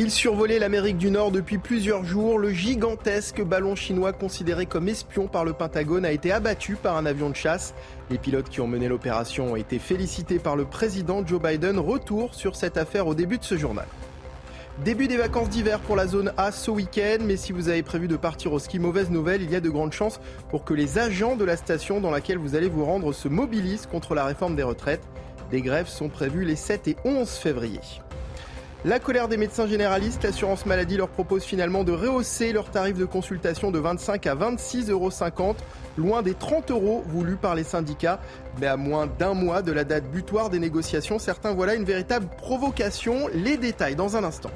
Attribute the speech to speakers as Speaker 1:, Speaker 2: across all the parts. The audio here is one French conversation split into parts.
Speaker 1: Il survolait l'Amérique du Nord depuis plusieurs jours. Le gigantesque ballon chinois considéré comme espion par le Pentagone a été abattu par un avion de chasse. Les pilotes qui ont mené l'opération ont été félicités par le président Joe Biden. Retour sur cette affaire au début de ce journal. Début des vacances d'hiver pour la zone A ce week-end, mais si vous avez prévu de partir au ski, mauvaise nouvelle, il y a de grandes chances pour que les agents de la station dans laquelle vous allez vous rendre se mobilisent contre la réforme des retraites. Des grèves sont prévues les 7 et 11 février. La colère des médecins généralistes, l'assurance maladie leur propose finalement de rehausser leur tarif de consultation de 25 à 26,50 euros, loin des 30 euros voulus par les syndicats. Mais à moins d'un mois de la date butoir des négociations, certains voilà une véritable provocation. Les détails dans un instant.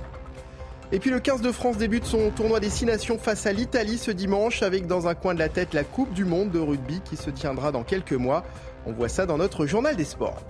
Speaker 1: Et puis le 15 de France débute son tournoi Destination face à l'Italie ce dimanche avec dans un coin de la tête la Coupe du Monde de rugby qui se tiendra dans quelques mois. On voit ça dans notre journal des sports.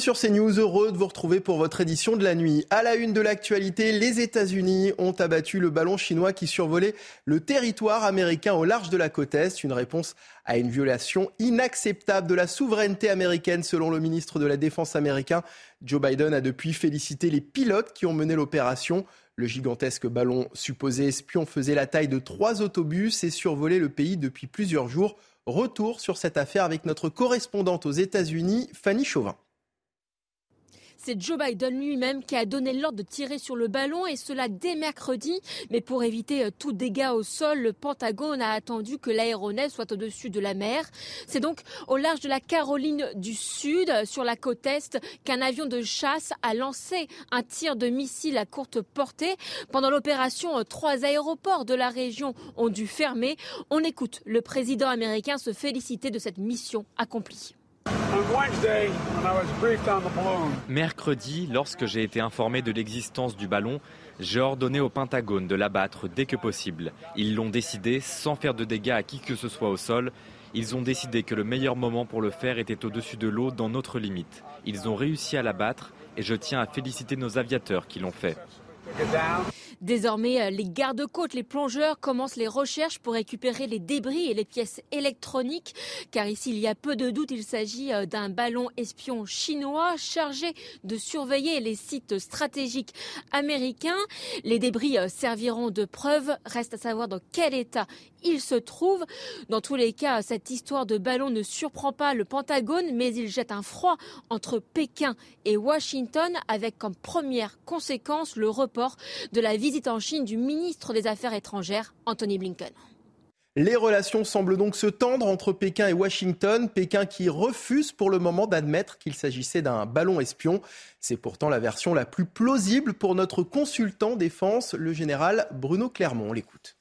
Speaker 1: Sur CNews, heureux de vous retrouver pour votre édition de la nuit. À la une de l'actualité, les États-Unis ont abattu le ballon chinois qui survolait le territoire américain au large de la côte Est. Une réponse à une violation inacceptable de la souveraineté américaine, selon le ministre de la Défense américain. Joe Biden a depuis félicité les pilotes qui ont mené l'opération. Le gigantesque ballon supposé espion faisait la taille de trois autobus et survolait le pays depuis plusieurs jours. Retour sur cette affaire avec notre correspondante aux États-Unis, Fanny Chauvin.
Speaker 2: C'est Joe Biden lui-même qui a donné l'ordre de tirer sur le ballon et cela dès mercredi. Mais pour éviter euh, tout dégât au sol, le Pentagone a attendu que l'aéronef soit au-dessus de la mer. C'est donc au large de la Caroline du Sud, sur la côte Est, qu'un avion de chasse a lancé un tir de missile à courte portée. Pendant l'opération, euh, trois aéroports de la région ont dû fermer. On écoute le président américain se féliciter de cette mission accomplie.
Speaker 3: Mercredi, lorsque j'ai été informé de l'existence du ballon, j'ai ordonné au Pentagone de l'abattre dès que possible. Ils l'ont décidé sans faire de dégâts à qui que ce soit au sol. Ils ont décidé que le meilleur moment pour le faire était au-dessus de l'eau dans notre limite. Ils ont réussi à l'abattre et je tiens à féliciter nos aviateurs qui l'ont fait.
Speaker 2: Désormais, euh, les gardes-côtes, les plongeurs commencent les recherches pour récupérer les débris et les pièces électroniques. Car ici, il y a peu de doute, il s'agit euh, d'un ballon espion chinois chargé de surveiller les sites stratégiques américains. Les débris euh, serviront de preuve. Reste à savoir dans quel état il se trouve. Dans tous les cas, cette histoire de ballon ne surprend pas le Pentagone, mais il jette un froid entre Pékin et Washington avec comme première conséquence le report de la visite en Chine du ministre des Affaires étrangères, Anthony Blinken.
Speaker 1: Les relations semblent donc se tendre entre Pékin et Washington, Pékin qui refuse pour le moment d'admettre qu'il s'agissait d'un ballon espion. C'est pourtant la version la plus plausible pour notre consultant défense, le général Bruno Clermont. On l'écoute.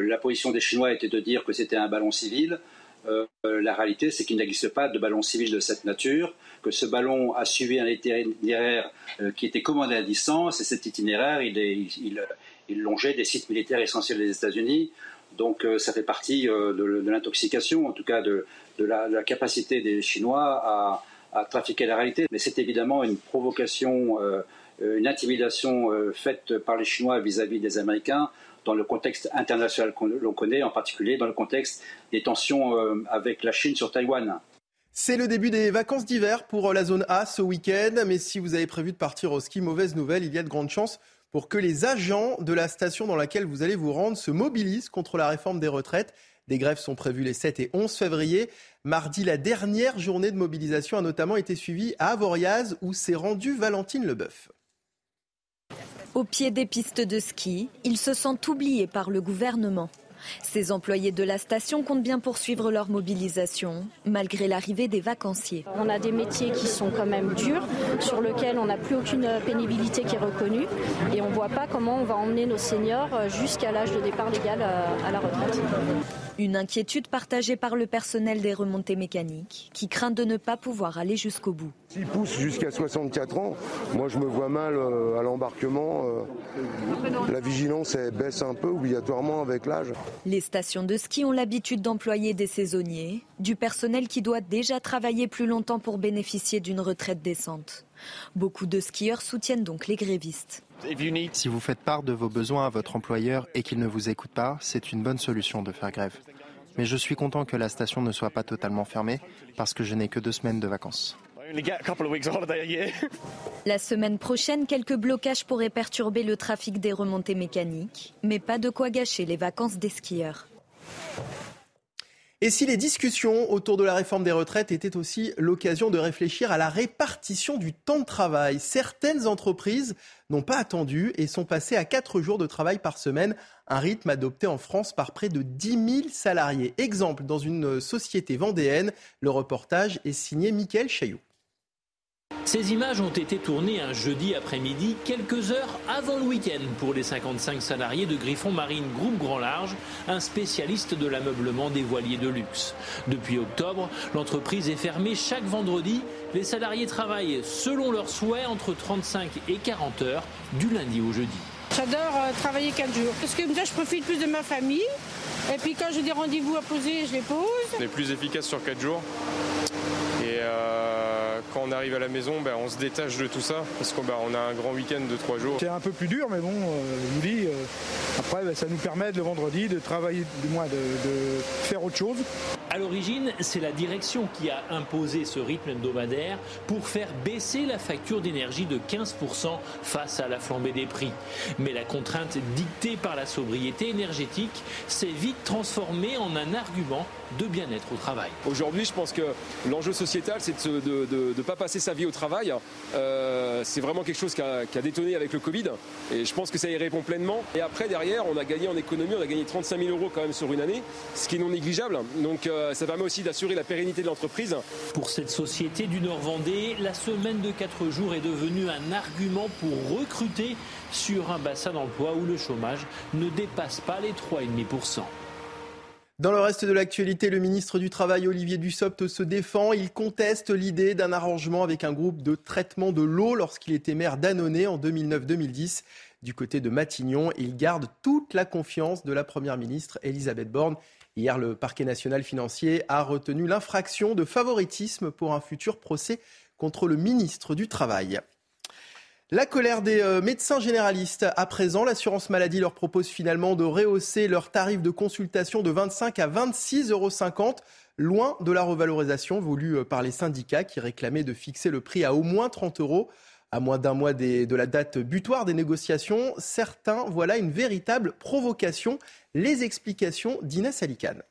Speaker 4: La position des Chinois était de dire que c'était un ballon civil. Euh, la réalité, c'est qu'il n'existe pas de ballon civil de cette nature, que ce ballon a suivi un itinéraire euh, qui était commandé à distance, et cet itinéraire, il, longeait des sites militaires essentiels des États-Unis. Donc euh, ça fait partie de, l'intoxication, en tout cas de, la, capacité des Chinois à, trafiquer la réalité. Mais c'est évidemment une provocation, une intimidation faite par les Chinois vis à -vis des Américains dans le contexte international que l'on connaît, en particulier dans le contexte des tensions euh, avec la Chine sur Taïwan.
Speaker 1: C'est le début des vacances d'hiver pour la zone A ce week-end, mais si vous avez prévu de partir au ski, mauvaise nouvelle, il y a de grandes chances pour que les agents de la station dans laquelle vous allez vous rendre se mobilisent contre la réforme des retraites. Des grèves sont prévues les 7 et 11 février. Mardi, la dernière journée de mobilisation a notamment été suivie à Avoriaz où s'est rendue Valentine Leboeuf.
Speaker 5: Au pied des pistes de ski, ils se sentent oubliés par le gouvernement. Ces employés de la station comptent bien poursuivre leur mobilisation, malgré l'arrivée des vacanciers.
Speaker 6: On a des métiers qui sont quand même durs, sur lesquels on n'a plus aucune pénibilité qui est reconnue, et on ne voit pas comment on va emmener nos seniors jusqu'à l'âge de départ légal euh, à la retraite.
Speaker 5: Une inquiétude partagée par le personnel des remontées mécaniques qui craint de ne pas pouvoir aller jusqu'au bout.
Speaker 7: S'ils poussent jusqu'à 64 ans, moi je me vois mal euh, à l'embarquement. Euh, la vigilance baisse un peu obligatoirement avec l'âge.
Speaker 5: Les stations de ski ont l'habitude d'employer des saisonniers, du personnel qui doit déjà travailler plus longtemps pour bénéficier d'une retraite décente. Beaucoup de skieurs soutiennent donc les grévistes.
Speaker 8: Si vous faites part de vos besoins à votre employeur et qu'il ne vous écoute pas, c'est une bonne solution de faire grève. Mais je suis content que la station ne soit pas totalement fermée parce que je n'ai que deux semaines de vacances.
Speaker 5: La semaine prochaine, quelques blocages pourraient perturber le trafic des remontées mécaniques, mais pas de quoi gâcher les vacances des skieurs.
Speaker 1: Et si les discussions autour de la réforme des retraites étaient aussi l'occasion de réfléchir à la répartition du temps de travail, certaines entreprises n'ont pas attendu et sont passées à 4 jours de travail par semaine, un rythme adopté en France par près de 10 000 salariés. Exemple dans une société vendéenne, le reportage est signé Mickaël Chaillot.
Speaker 9: Ces images ont été tournées un jeudi après-midi, quelques heures avant le week-end, pour les 55 salariés de Griffon Marine Groupe Grand Large, un spécialiste de l'ameublement des voiliers de luxe. Depuis octobre, l'entreprise est fermée chaque vendredi. Les salariés travaillent selon leurs souhaits entre 35 et 40 heures, du lundi au jeudi.
Speaker 10: J'adore euh, travailler 4 jours. Parce que je profite plus de ma famille. Et puis quand j'ai des rendez-vous à poser, je les pose.
Speaker 11: On est plus efficace sur 4 jours. Et euh, quand on arrive à la maison, ben, on se détache de tout ça parce qu'on ben, a un grand week-end de trois jours.
Speaker 12: C'est un peu plus dur, mais bon, euh, je vous dis, euh, après, ben, ça nous permet le vendredi de travailler, du moins de faire autre chose.
Speaker 9: À l'origine, c'est la direction qui a imposé ce rythme hebdomadaire pour faire baisser la facture d'énergie de 15% face à la flambée des prix. Mais la contrainte dictée par la sobriété énergétique s'est vite transformée en un argument de bien-être au travail.
Speaker 11: Aujourd'hui, je pense que l'enjeu sociétal, c'est de ne pas passer sa vie au travail. Euh, c'est vraiment quelque chose qui a, qui a, détonné avec le Covid. Et je pense que ça y répond pleinement. Et après, derrière, on a gagné en économie, on a gagné 35 000 euros quand même sur une année, ce qui est non négligeable. Donc, euh, euh, ça permet aussi d'assurer la pérennité de l'entreprise.
Speaker 9: Pour cette société du Nord-Vendée, la semaine de 4 jours est devenue un argument pour recruter sur un bassin d'emploi où le chômage ne dépasse pas les 3,5%.
Speaker 1: Dans le reste de l'actualité, le ministre du Travail, Olivier Dussopt, se défend. Il conteste l'idée d'un arrangement avec un groupe de traitement de l'eau lorsqu'il était maire d'Annonay en 2009-2010. Du côté de Matignon, il garde toute la confiance de la Première ministre Elisabeth Borne Hier, le parquet national financier a retenu l'infraction de favoritisme pour un futur procès contre le ministre du Travail. La colère des euh, médecins généralistes. À présent, l'assurance maladie leur propose finalement de rehausser leur tarif de consultation de 25 à 26,50 euros, loin de la revalorisation voulue euh, par les syndicats qui réclamaient de fixer le prix à au moins 30 euros. À moins d'un mois de la date butoir des négociations, certains voient là une véritable provocation. Les explications d'Inès Alicane.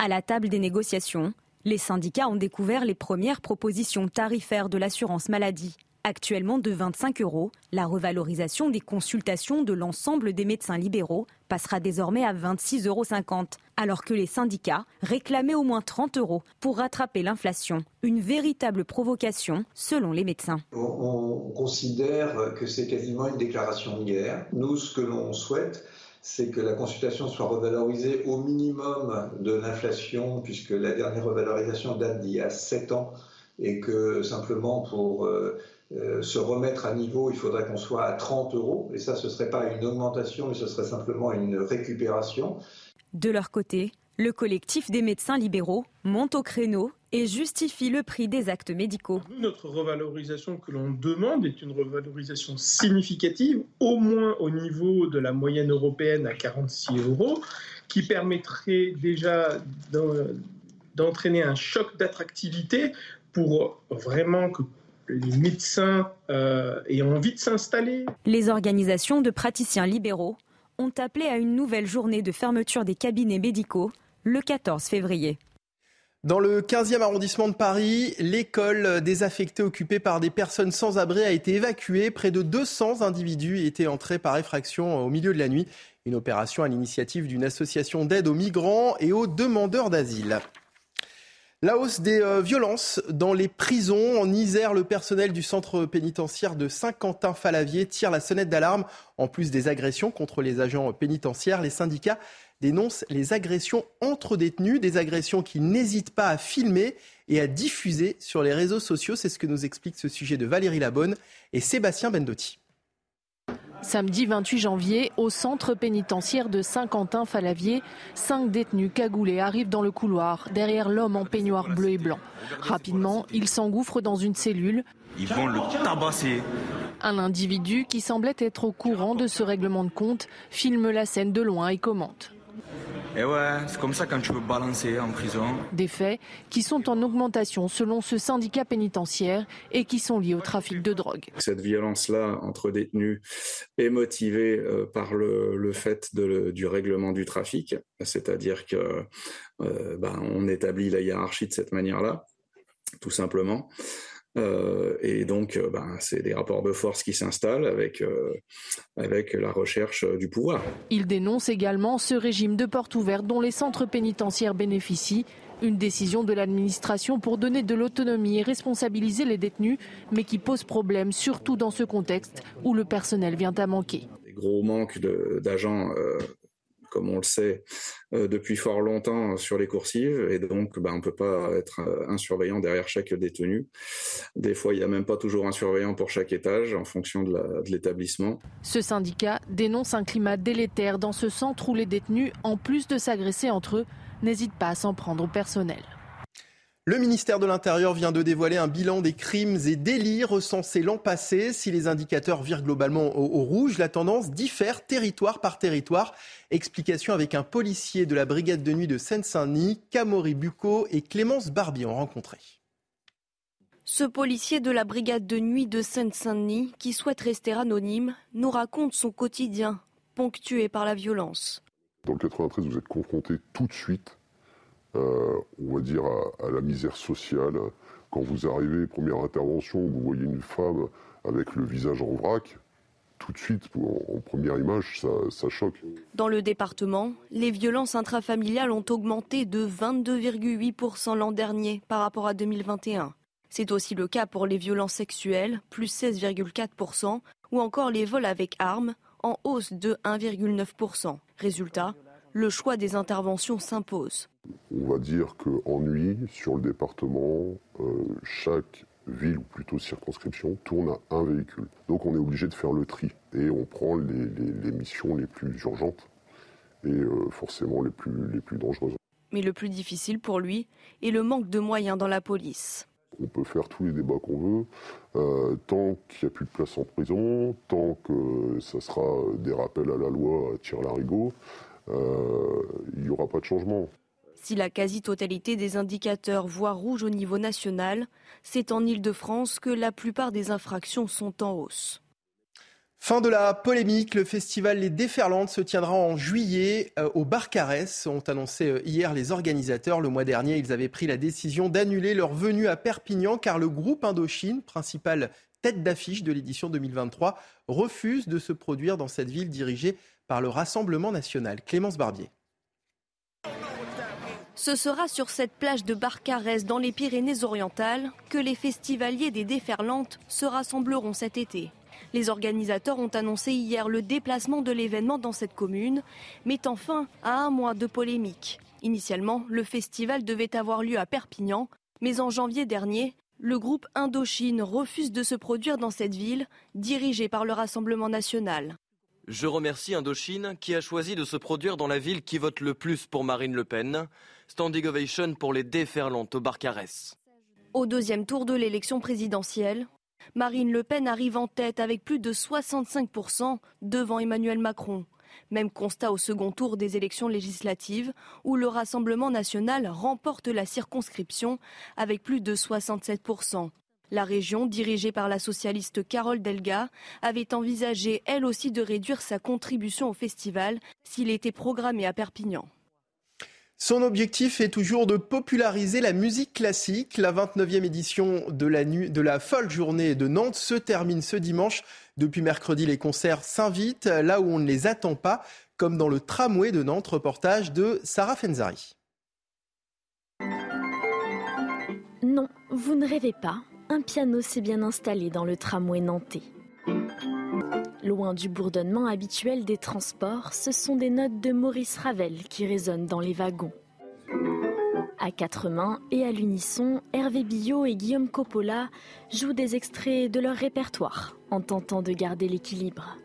Speaker 13: À la table des négociations, les syndicats ont découvert les premières propositions tarifaires de l'assurance maladie. Actuellement de 25 euros, la revalorisation des consultations de l'ensemble des médecins libéraux passera désormais à 26,50 euros, alors que les syndicats réclamaient au moins 30 euros pour rattraper l'inflation. Une véritable provocation selon les médecins.
Speaker 14: On, considère que c'est quasiment une déclaration de guerre. Nous, ce que l'on souhaite, c'est que la consultation soit revalorisée au minimum de l'inflation, puisque la dernière revalorisation date d'il y a 7 ans, et que simplement pour euh, se remettre à niveau, il faudrait qu'on soit à 30 euros. Et ça, ce ne serait pas une augmentation, mais ce serait simplement une récupération.
Speaker 13: De leur côté, le collectif des médecins libéraux monte au créneau et justifie le prix des actes médicaux.
Speaker 15: notre revalorisation que l'on demande est une revalorisation significative, au moins au niveau de la moyenne européenne à 46 euros, qui permettrait déjà d'entraîner un choc d'attractivité pour vraiment que les médecins euh, aient envie de s'installer.
Speaker 13: Les organisations de praticiens libéraux ont appelé à une nouvelle journée de fermeture des cabinets médicaux le 14 février.
Speaker 1: Dans le 15e arrondissement de Paris, l'école désaffectée occupée par des personnes sans abri a été évacuée. Près de 200 individus étaient entrés par effraction au milieu de la nuit. Une opération à l'initiative d'une association d'aide aux migrants et aux demandeurs d'asile. La hausse des euh, violences dans les prisons. En Isère, le personnel du centre pénitentiaire de Saint-Quentin-Falavier tire la sonnette d'alarme. En plus des agressions contre les agents pénitentiaires, les syndicats dénonce les agressions entre détenus, des agressions qu'il n'hésite pas à filmer et à diffuser sur les réseaux sociaux. C'est ce que nous explique ce sujet de Valérie Labonne et Sébastien Bendotti.
Speaker 16: Samedi 28 janvier, au centre pénitentiaire de Saint-Quentin-Falavier, cinq détenus cagoulés arrivent dans le couloir, derrière l'homme en peignoir bleu et blanc. Rapidement, ils s'engouffrent dans une cellule.
Speaker 17: Ils vont le tabasser.
Speaker 16: Un individu qui semblait être au courant de ce règlement de compte filme la scène de loin et commente.
Speaker 17: Et ouais, c'est comme ça quand tu veux balancer en prison.
Speaker 16: Des faits qui sont en augmentation selon ce syndicat pénitentiaire et qui sont liés au trafic de drogue.
Speaker 18: Cette violence-là entre détenus est motivée euh, par le, fait du règlement du trafic, c'est-à-dire que euh, ben, on établit la hiérarchie de cette manière-là, tout simplement. Euh, et donc, euh, ben, c'est des rapports de force qui s'installent avec, euh, avec la recherche du pouvoir.
Speaker 16: Il dénonce également ce régime de porte ouverte dont les centres pénitentiaires bénéficient. Une décision de l'administration pour donner de l'autonomie et responsabiliser les détenus, mais qui pose problème, surtout dans ce contexte où le personnel vient à manquer.
Speaker 18: Des gros manques d'agents comme on le sait euh, depuis fort longtemps sur les coursives, et donc bah, on ne peut pas être euh, un surveillant derrière chaque détenu. Des fois, il n'y a même pas toujours un surveillant pour chaque étage en fonction de l'établissement.
Speaker 16: Ce syndicat dénonce un climat délétère dans ce centre où les détenus, en plus de s'agresser entre eux, n'hésitent pas à s'en prendre au personnel.
Speaker 1: Le ministère de l'Intérieur vient de dévoiler un bilan des crimes et délits recensés l'an passé. Si les indicateurs virent globalement au, rouge, la tendance diffère territoire par territoire. Explication avec un policier de la brigade de nuit de Seine-Saint-Denis, Camori Bucco et Clémence Barbier ont rencontré.
Speaker 5: Ce policier de la brigade de nuit de Seine-Saint-Denis, qui souhaite rester anonyme, nous raconte son quotidien, ponctué par la violence.
Speaker 19: Dans le 93, vous êtes confronté tout de suite euh, on va dire, à, la misère sociale. Quand vous arrivez, première intervention, vous voyez une femme avec le visage en vrac, tout de suite, en, première image, ça, ça, choque.
Speaker 5: Dans le département, les violences intrafamiliales ont augmenté de 22,8% l'an dernier par rapport à 2021. C'est aussi le cas pour les violences sexuelles, plus 16,4%, ou encore les vols avec armes, en hausse de 1,9%. Résultat, le choix des interventions s'impose.
Speaker 19: On va dire qu'en nuit, sur le département, euh, chaque ville ou plutôt circonscription tourne à un véhicule. Donc on est obligé de faire le tri et on prend les, missions les plus urgentes et euh, forcément les plus, les plus dangereuses.
Speaker 5: Mais le plus difficile pour lui est le manque de moyens dans la police.
Speaker 19: On peut faire tous les débats qu'on veut, euh, tant qu'il n'y a plus de place en prison, tant que ça sera des rappels à la loi à tir larigot, il n'y aura pas de changement.
Speaker 5: Si la quasi-totalité des indicateurs voient rouge au niveau national, c'est en Ile-de-France que la plupart des infractions sont en hausse.
Speaker 1: Fin de la polémique, le festival Les Déferlantes se tiendra en juillet euh, au Barcarès, ont annoncé euh, hier les organisateurs. Le mois dernier, ils avaient pris la décision d'annuler leur venue à Perpignan car le groupe Indochine, principale tête d'affiche de l'édition 2023, refuse de se produire dans cette ville dirigée par le Rassemblement national. Clémence Barbier.
Speaker 5: Ce sera sur cette plage de Barcarès dans les Pyrénées-Orientales que les festivaliers des Déferlantes se rassembleront cet été. Les organisateurs ont annoncé hier le déplacement de l'événement dans cette commune, mettant fin à un mois de polémique. Initialement, le festival devait avoir lieu à Perpignan, mais en janvier dernier, le groupe Indochine refuse de se produire dans cette ville, dirigée par le Rassemblement national.
Speaker 20: Je remercie Indochine qui a choisi de se produire dans la ville qui vote le plus pour Marine Le Pen. Standing ovation pour les déferlantes au Barcarès.
Speaker 5: Au deuxième tour de l'élection présidentielle, Marine Le Pen arrive en tête avec plus de 65% devant Emmanuel Macron. Même constat au second tour des élections législatives où le Rassemblement national remporte la circonscription avec plus de 67%. La région, dirigée par la socialiste Carole Delga, avait envisagé elle aussi de réduire sa contribution au festival s'il était programmé à Perpignan.
Speaker 1: Son objectif est toujours de populariser la musique classique. La 29e édition de la, de la folle journée de Nantes se termine ce dimanche. Depuis mercredi, les concerts s'invitent là où on ne les attend pas, comme dans le tramway de Nantes, reportage de Sarah Fenzari.
Speaker 21: Non, vous ne rêvez pas un piano s'est bien installé dans le tramway nantais. Loin du bourdonnement habituel des transports, ce sont des notes de Maurice Ravel qui résonnent dans les wagons. À quatre mains et à l'unisson, Hervé Billot et Guillaume Coppola jouent des extraits de leur répertoire en tentant de garder l'équilibre.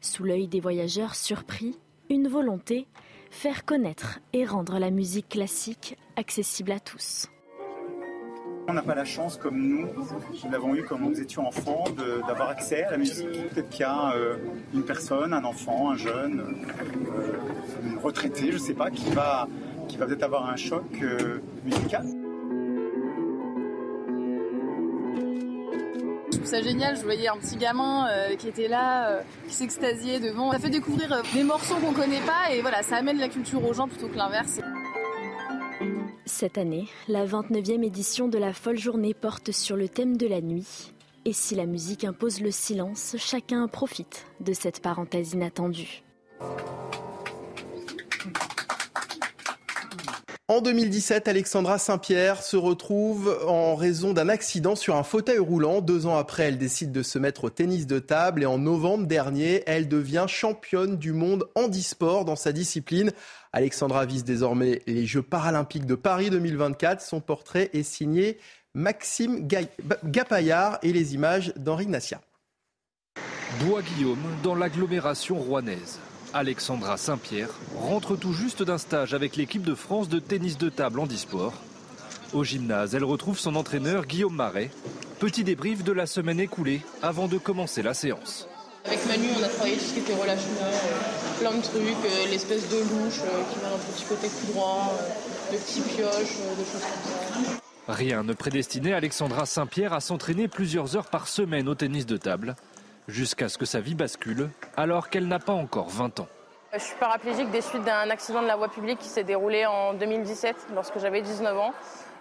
Speaker 21: Sous l'œil des voyageurs surpris, une volonté, faire connaître et rendre la musique classique accessible à tous.
Speaker 22: On n'a pas la chance, comme nous, nous l'avons eu quand nous étions enfants, d'avoir accès à la musique. Peut-être qu'il y a euh, une personne, un enfant, un jeune, euh, une retraitée, je ne sais pas, qui va, qui va peut-être avoir un choc euh, musical.
Speaker 23: Je trouve ça génial, je voyais un petit gamin qui était là, qui s'extasiait devant. Ça fait découvrir des morceaux qu'on connaît pas et voilà, ça amène la culture aux gens plutôt que l'inverse.
Speaker 21: Cette année, la 29e édition de la Folle Journée porte sur le thème de la nuit. Et si la musique impose le silence, chacun profite de cette parenthèse inattendue.
Speaker 1: En 2017, Alexandra Saint-Pierre se retrouve en raison d'un accident sur un fauteuil roulant. Deux ans après, elle décide de se mettre au tennis de table et en novembre dernier, elle devient championne du monde handisport dans sa discipline. Alexandra vise désormais les Jeux paralympiques de Paris 2024. Son portrait est signé Maxime Gapaillard et les images d'Henri Nassia.
Speaker 24: Bois-Guillaume, dans l'agglomération rouennaise. Alexandra Saint-Pierre rentre tout juste d'un stage avec l'équipe de France de tennis de table en disport. Au gymnase, elle retrouve son entraîneur Guillaume Marais. Petit débrief de la semaine écoulée avant de commencer la séance.
Speaker 25: Avec Manu, on a travaillé tout ce qui était relâchement, euh, plein de trucs, euh, l'espèce de louche euh, qui va un petit côté coup droit, de petits pioches, de choses comme ça.
Speaker 24: Rien ne prédestinait Alexandra Saint-Pierre à s'entraîner plusieurs heures par semaine au tennis de table jusqu'à ce que sa vie bascule alors qu'elle n'a pas encore 20 ans.
Speaker 25: Je suis paraplégique des suites d'un accident de la voie publique qui s'est déroulé en 2017 lorsque j'avais 19 ans.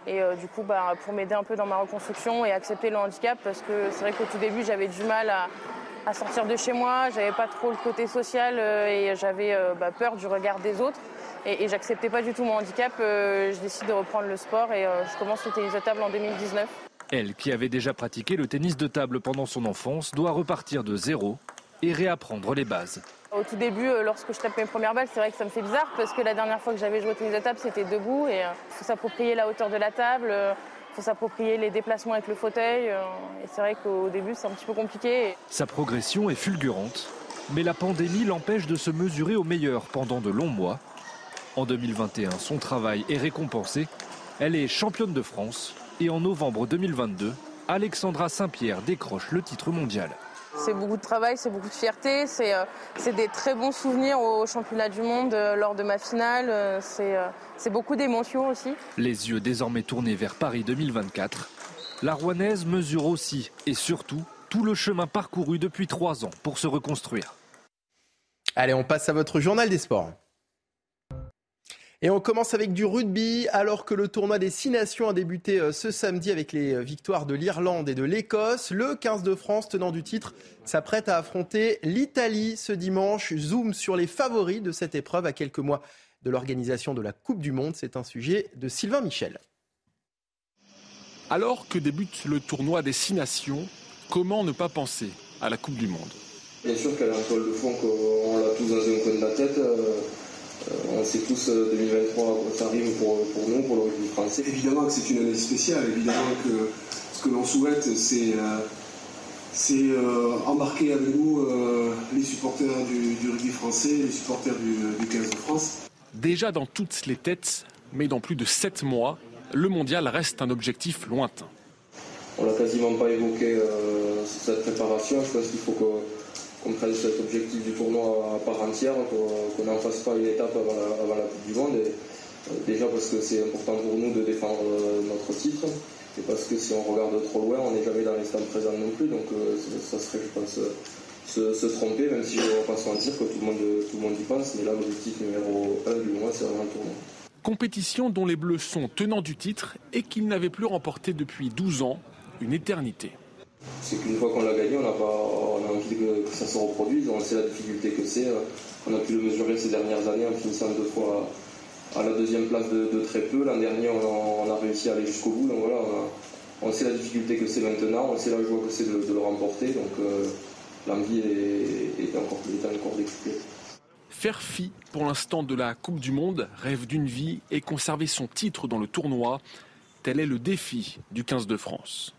Speaker 25: Et euh, du coup, bah, pour m'aider un peu dans ma reconstruction et accepter le handicap, parce que c'est vrai qu'au tout début, j'avais du mal à, sortir de chez moi, j'avais pas trop le côté social euh, et j'avais euh, bah, peur du regard des autres. Et, j'acceptais pas du tout mon handicap. je décide de reprendre le sport et je commence le table en 2019.
Speaker 24: Elle, qui avait déjà pratiqué le tennis de table pendant son enfance, doit repartir de zéro et réapprendre les bases.
Speaker 25: Au tout début, euh, lorsque je tape mes premières balles, c'est vrai que ça me fait bizarre parce que la dernière fois que j'avais joué au tennis de table, c'était debout et il euh, faut s'approprier la hauteur de la table, il euh, faut s'approprier les déplacements avec le fauteuil. Et c'est vrai qu'au début, c'est un petit peu compliqué.
Speaker 24: Sa progression est fulgurante, mais la pandémie l'empêche de se mesurer au meilleur pendant de longs mois. En 2021, son travail est récompensé. Elle est championne de France et en novembre 2022, Alexandra Saint-Pierre décroche le titre mondial.
Speaker 25: C'est beaucoup de travail, c'est beaucoup de fierté, c'est euh, des très bons souvenirs au championnat du monde euh, lors de ma finale, euh, c'est beaucoup d'émotions aussi.
Speaker 24: Les yeux désormais tournés vers Paris 2024, la Rouennaise mesure aussi et surtout tout le chemin parcouru depuis trois ans pour se reconstruire.
Speaker 1: Allez, on passe à votre journal des sports. Et on commence avec du rugby, alors que le tournoi des Six Nations a débuté euh, ce samedi avec les euh, victoires de l'Irlande et de l'Écosse. Le 15 de France, tenant du titre, s'apprête à affronter l'Italie ce dimanche. Zoom sur les favoris de cette épreuve à quelques mois de l'organisation de la Coupe du Monde. C'est un sujet de Sylvain Michel.
Speaker 26: Alors que débute le tournoi des Six Nations, comment ne pas penser à la Coupe du Monde?
Speaker 27: Bien sûr qu'elle est un toile de fond qu'on l'a tous dans un coin de la tête. Euh, on sait tous 2023 euh, ça arrive pour, nous, pour le rugby français.
Speaker 28: Évidemment que c'est une année spéciale, évidemment que ce que l'on souhaite, c'est euh, embarquer avec nous les supporters du, rugby français, les supporters du, 15 de France.
Speaker 26: Déjà dans toutes les têtes, mais dans plus de 7 mois, le mondial reste un objectif lointain.
Speaker 27: On n'a quasiment pas évoqué cette préparation. Je pense qu'il faut que qu'on prenne cet objectif du tournoi à part entière, qu'on n'en fasse pas une étape avant la, Coupe du Monde. Euh, déjà parce que c'est important pour nous de défendre euh, notre titre, et parce que si on regarde trop loin, on n'est jamais dans les stands présents non plus. Donc euh, ça serait, je pense, se, tromper, même si je ne vais pas se mentir que tout le, monde, tout le monde y pense. Mais là, l'objectif numéro 1 du mois, c'est vraiment le tournoi.
Speaker 26: Compétition dont les Bleus sont tenants du titre et qu'ils n'avaient plus remporté depuis 12 ans, une éternité
Speaker 27: c'est qu'une fois qu'on l'a gagné, on a, pas, on a envie que, ça se reproduise. On sait la difficulté que c'est. On a pu le mesurer ces dernières années en finissant deux fois à, la deuxième place de, très peu. L'an dernier, on a, réussi à aller jusqu'au bout. voilà, on, sait la difficulté que c'est maintenant, on sait la joie que c'est de, le remporter. Donc, euh, l'envie est, encore, est encore.
Speaker 26: Faire fi pour l'instant de la Coupe du Monde, rêve d'une vie et conserver son titre dans le tournoi, tel est le défi du 15 de France.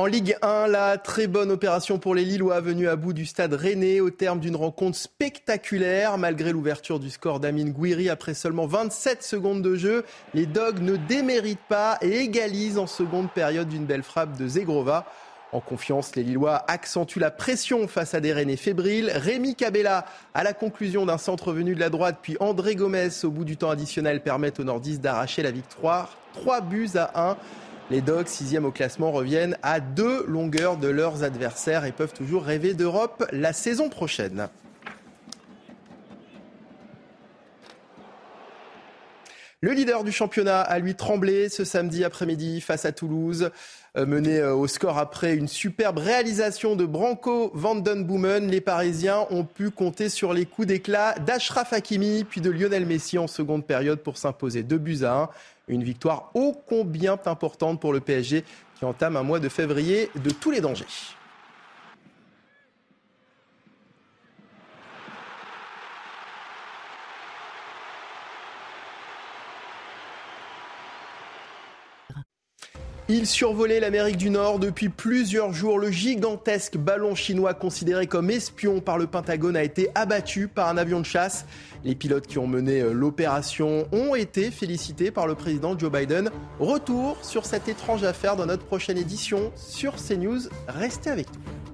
Speaker 1: En Ligue 1, la très bonne opération pour les Lillois venue à bout du stade Rennais au terme d'une rencontre spectaculaire. Malgré l'ouverture du score d'Amine Gouiri après seulement 27 secondes de jeu, les Dogs ne déméritent pas et égalisent en seconde période d'une belle frappe de Zegrova. En confiance, les Lillois accentuent la pression face à des Rennais fébriles. Rémi Cabella, à la conclusion d'un centre venu de la droite, puis André Gomez au bout du temps additionnel permettent aux nordistes d'arracher la victoire. 3 buts à 1. Les Dogs, sixième au classement, reviennent à deux longueurs de leurs adversaires et peuvent toujours rêver d'Europe la saison prochaine. Le leader du championnat a lui tremblé ce samedi après-midi face à Toulouse. Euh, mené euh, au score après une superbe réalisation de Branco Vandenboomen, les Parisiens ont pu compter sur les coups d'éclat d'Ashraf Hakimi puis de Lionel Messi en seconde période pour s'imposer 2 buts à 1. Une victoire ô combien importante pour le PSG qui entame un mois de février de tous les dangers. Il survolait l'Amérique du Nord depuis plusieurs jours. Le gigantesque ballon chinois considéré comme espion par le Pentagone a été abattu par un avion de chasse. Les pilotes qui ont mené euh, l'opération ont été félicités par le président Joe Biden. Retour sur cette étrange affaire dans notre prochaine édition sur CNews. Restez avec nous.